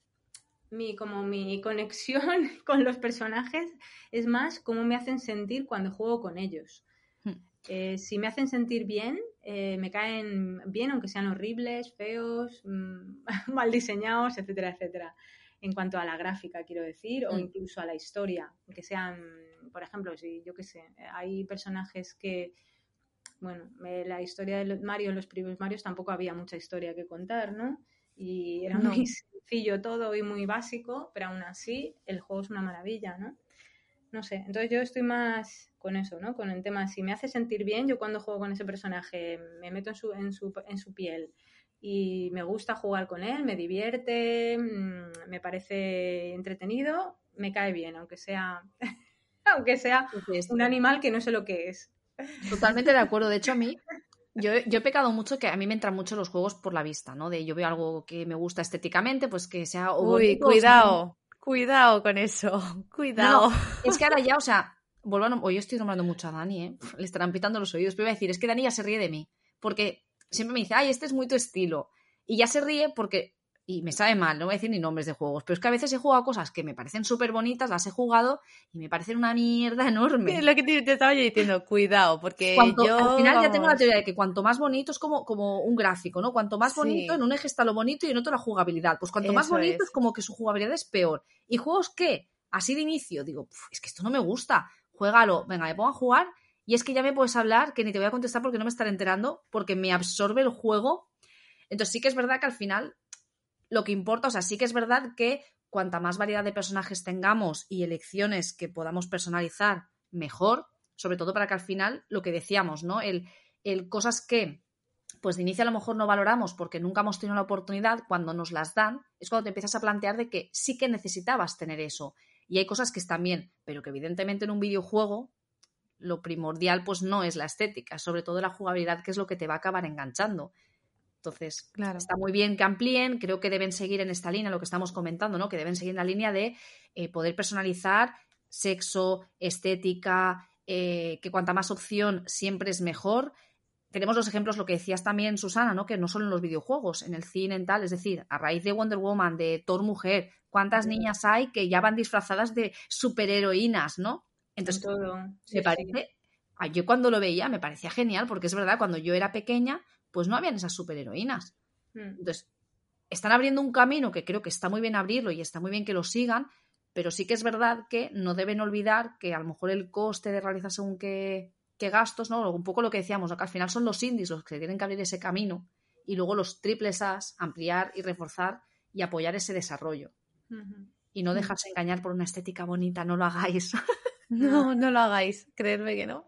mi, como mi conexión con los personajes es más cómo me hacen sentir cuando juego con ellos. Hmm. Eh, si me hacen sentir bien, eh, me caen bien, aunque sean horribles, feos, mm, mal diseñados, etcétera, etcétera. En cuanto a la gráfica, quiero decir, o mm. incluso a la historia, que sean, por ejemplo, si yo qué sé, hay personajes que, bueno, la historia de Mario, los primeros Marios tampoco había mucha historia que contar, ¿no? Y era muy sencillo todo y muy básico, pero aún así el juego es una maravilla, ¿no? No sé, entonces yo estoy más con eso, ¿no? Con el tema, si me hace sentir bien, yo cuando juego con ese personaje me meto en su, en su, en su piel y me gusta jugar con él, me divierte, mm, me parece entretenido, me cae bien, aunque sea, aunque sea un animal que no sé lo que es. Totalmente de acuerdo. De hecho, a mí, yo, yo, he pecado mucho que a mí me entran mucho los juegos por la vista, ¿no? De yo veo algo que me gusta estéticamente, pues que sea. Uy, cuidado, cuidado con eso, cuidado. es que ahora ya, o sea, hoy estoy nombrando mucho a Dani, ¿eh? le estarán pitando los oídos, pero voy a decir, es que Dani ya se ríe de mí, porque siempre me dice, ay, este es muy tu estilo, y ya se ríe porque y me sabe mal, no voy a decir ni nombres de juegos, pero es que a veces he jugado cosas que me parecen súper bonitas, las he jugado y me parecen una mierda enorme. Es lo que te, te estaba yo diciendo, cuidado, porque Cuanto- yo... al final ya tengo la teoría de que cuanto más bonito es como, como un gráfico, ¿no? Cuanto más Sí. bonito, en un eje está lo bonito y en otro la jugabilidad. Pues cuanto más bonito es. es como que su jugabilidad es peor. ¿Y juegos qué? Así de inicio, digo, "Puf, es que esto no me gusta. Juégalo, venga, me pongo a jugar y es que ya me puedes hablar que ni te voy a contestar porque no me estaré enterando, porque me absorbe el juego. Entonces sí que es verdad que al final lo que importa, o sea, sí que es verdad que cuanta más variedad de personajes tengamos y elecciones que podamos personalizar, mejor, sobre todo para que al final, lo que decíamos, ¿no? El, el cosas que, pues de inicio a lo mejor no valoramos porque nunca hemos tenido la oportunidad, cuando nos las dan, es cuando te empiezas a plantear de que sí que necesitabas tener eso. Y hay cosas que están bien, pero que evidentemente en un videojuego lo primordial pues no es la estética, sobre todo la jugabilidad, que es lo que te va a acabar enganchando. Entonces, Claro. está muy bien que amplíen, creo que deben seguir en esta línea, lo que estamos comentando, ¿no? Que deben seguir en la línea de eh, poder personalizar sexo, estética, eh, que cuanta más opción siempre es mejor. Tenemos los ejemplos, lo que decías también, Susana, ¿no? Que no solo en los videojuegos, en el cine, en tal, es decir, a raíz de Wonder Woman, de Thor Mujer, ¿cuántas Sí. niñas hay que ya van disfrazadas de superheroínas, ¿no? Entonces, todo. Sí, me parece, ah, yo cuando lo veía me parecía genial, porque es verdad, cuando yo era pequeña, pues no habían esas superheroínas. Mm. Entonces, están abriendo un camino que creo que está muy bien abrirlo y está muy bien que lo sigan, pero sí que es verdad que no deben olvidar que a lo mejor el coste de realizar según qué, qué gastos, ¿no? Un poco lo que decíamos, ¿no? que al final son los indies los que tienen que abrir ese camino y luego los triples As ampliar y reforzar y apoyar ese desarrollo. Y no Mm. dejarse engañar por una estética bonita, no lo hagáis. No, no lo hagáis, creedme que no.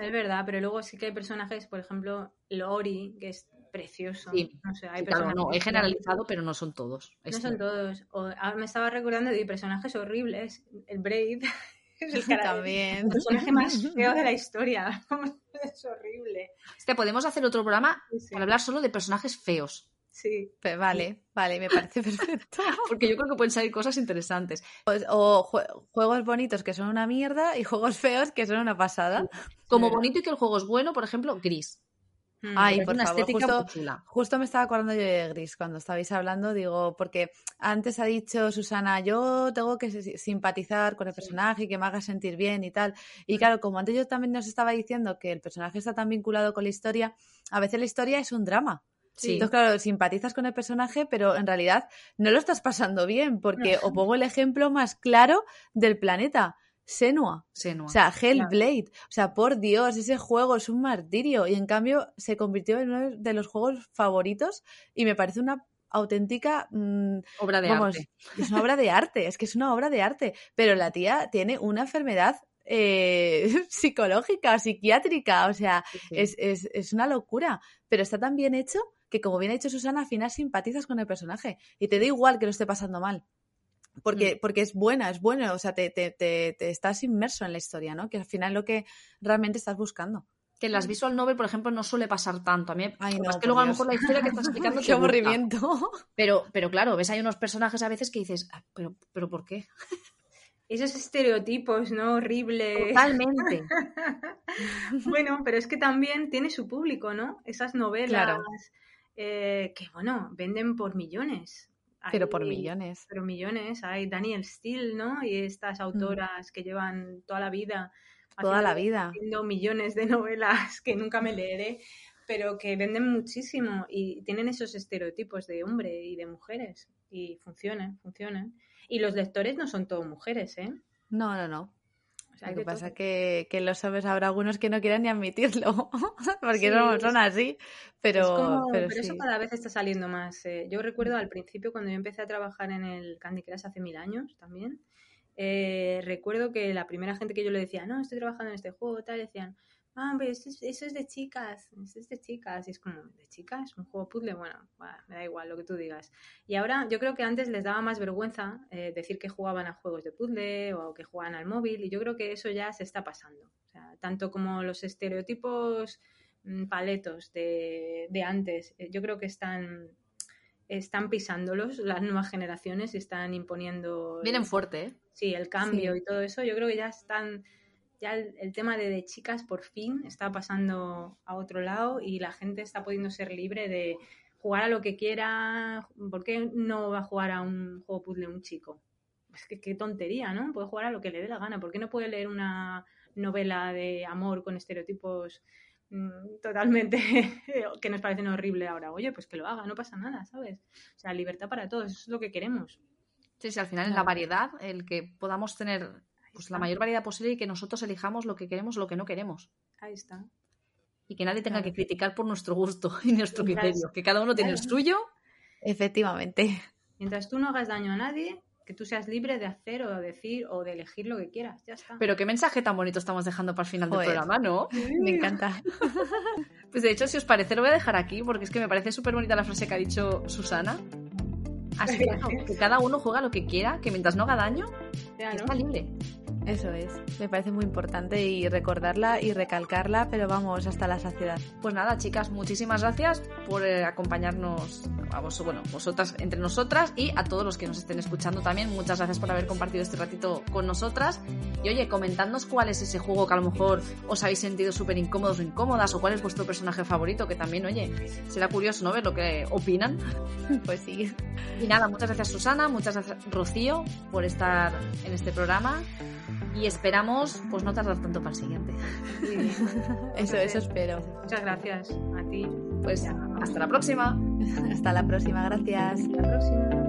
Es verdad, pero luego sí que hay personajes, por ejemplo, Lori, que es precioso. Sí, No sé, hay Sí, claro, personajes no, he que- generalizado, pero no son todos. No Es son todos. O, ahora me estaba recordando de personajes horribles. El Braid es el, También. el personaje más feo de la historia. es horrible. Hostia, podemos hacer otro programa Sí, sí. para hablar solo de personajes feos. Sí. Vale, vale, me parece perfecto. Porque yo creo que pueden salir cosas interesantes. Pues, o jue- juegos bonitos que son una mierda y juegos feos que son una pasada. Como Sí. bonito y que el juego es bueno, por ejemplo, Gris. Mm. Ay, por una favor, estética justo- chula. Justo me estaba acordando yo de Gris cuando estabais hablando, digo, porque antes ha dicho Susana, yo tengo que si- simpatizar con el personaje y que me haga sentir bien y tal. Y claro, como antes yo también nos estaba diciendo que el personaje está tan vinculado con la historia, a veces la historia es un drama. Sí. Entonces, claro, simpatizas con el personaje, pero en realidad no lo estás pasando bien, porque os pongo el ejemplo más claro del planeta, Senua. Senua. O sea, Hellblade. O sea, por Dios, ese juego es un martirio. Y en cambio se convirtió en uno de los juegos favoritos y me parece una auténtica... mm, obra de vamos, arte. es una obra de arte, es que es una obra de arte. Pero la tía tiene una enfermedad eh, psicológica, psiquiátrica. O sea, Sí, sí. es, es, es una locura. Pero está tan bien hecho que, como bien ha dicho Susana, al final simpatizas con el personaje. Y te da igual que lo esté pasando mal. Porque, porque es buena, es buena, o sea, te, te, te, te estás inmerso en la historia, ¿no? Que al final es lo que realmente estás buscando. Que en las visual novel, por ejemplo, no suele pasar tanto. A mí, Ay, es no, que luego a lo Dios. mejor la historia que estás explicando te ¡Qué gusta. aburrimiento! Pero, pero claro, ves hay unos personajes a veces que dices, "Ah, pero, pero ¿por qué? Esos estereotipos, ¿no? Horribles. Totalmente. bueno, pero es que también tiene su público, ¿no? Esas novelas Claro. Eh, que, bueno, venden por millones. Pero por millones. Pero millones. Hay Daniel Steele, ¿no? Y estas autoras que llevan toda la vida. Mm. Toda la vida. haciendo millones de novelas que nunca me leeré, pero que venden muchísimo y tienen esos estereotipos de hombre y de mujeres. Y funcionan, funcionan. Y los lectores no son todos mujeres, ¿eh? No, no, no. O sea, Lo que pasa todo. es que, que los hombres habrá algunos que no quieran ni admitirlo, porque Sí, no son así, pero, Es como- pero pero sí. eso cada vez está saliendo más. eh. Yo recuerdo al principio cuando yo empecé a trabajar en el Candy Crush hace mil años también. eh, recuerdo que la primera gente que yo le decía, no, estoy trabajando en este juego, tal, decían, ah, pero eso es, eso es de chicas, eso es de chicas. Y es como, ¿de chicas? ¿Un juego puzzle? Bueno, bah, me da igual lo que tú digas. Y ahora yo creo que antes les daba más vergüenza eh, decir que jugaban a juegos de puzzle o que jugaban al móvil. Y yo creo que eso ya se está pasando. O sea, tanto como los estereotipos mm, paletos de, de antes, eh, yo creo que están, están pisándolos las nuevas generaciones y están imponiendo Vienen fuerte, ¿eh? sí, el cambio Sí. y todo eso. Yo creo que ya están, ya el, el tema de, de chicas por fin está pasando a otro lado y la gente está pudiendo ser libre de jugar a lo que quiera. ¿Por qué no va a jugar a un juego puzzle un chico? Es que qué tontería, ¿no? Puede jugar a lo que le dé la gana. ¿Por qué no puede leer una novela de amor con estereotipos mm, totalmente que nos parecen horribles ahora? Oye, pues que lo haga, no pasa nada, ¿sabes? O sea, libertad para todos, eso es lo que queremos. Sí, sí, al final en la variedad, el que podamos tener pues, la mayor variedad posible y que nosotros elijamos lo que queremos o lo que no queremos. Ahí está. Y que nadie tenga que criticar por nuestro gusto y nuestro criterio, que cada uno tiene el suyo. Efectivamente. Mientras tú no hagas daño a nadie, que tú seas libre de hacer o decir o de elegir lo que quieras, ya está. Pero qué mensaje tan bonito estamos dejando para el final del programa, ¿no? Me encanta. Pues de hecho, si os parece, lo voy a dejar aquí porque es que me parece súper bonita la frase que ha dicho Susana. Así que, cada uno juega lo que quiera, que mientras no haga daño, está libre. Eso es, me parece muy importante y recordarla y recalcarla, pero vamos hasta la saciedad. Pues nada, chicas, muchísimas gracias por eh, acompañarnos a vos, bueno, vosotras entre nosotras y a todos los que nos estén escuchando también. Muchas gracias por haber compartido este ratito con nosotras. Y oye, comentadnos cuál es ese juego que a lo mejor os habéis sentido súper incómodos o incómodas o cuál es vuestro personaje favorito, que también, oye, será curioso, ¿no? Ver lo que opinan. Pues sí. Y nada, muchas gracias Susana, muchas gracias Rocío por estar en este programa y esperamos pues no tardar tanto para el siguiente. eso, eso espero. Muchas gracias a ti. Pues hasta la próxima. hasta la próxima, gracias. Hasta la próxima.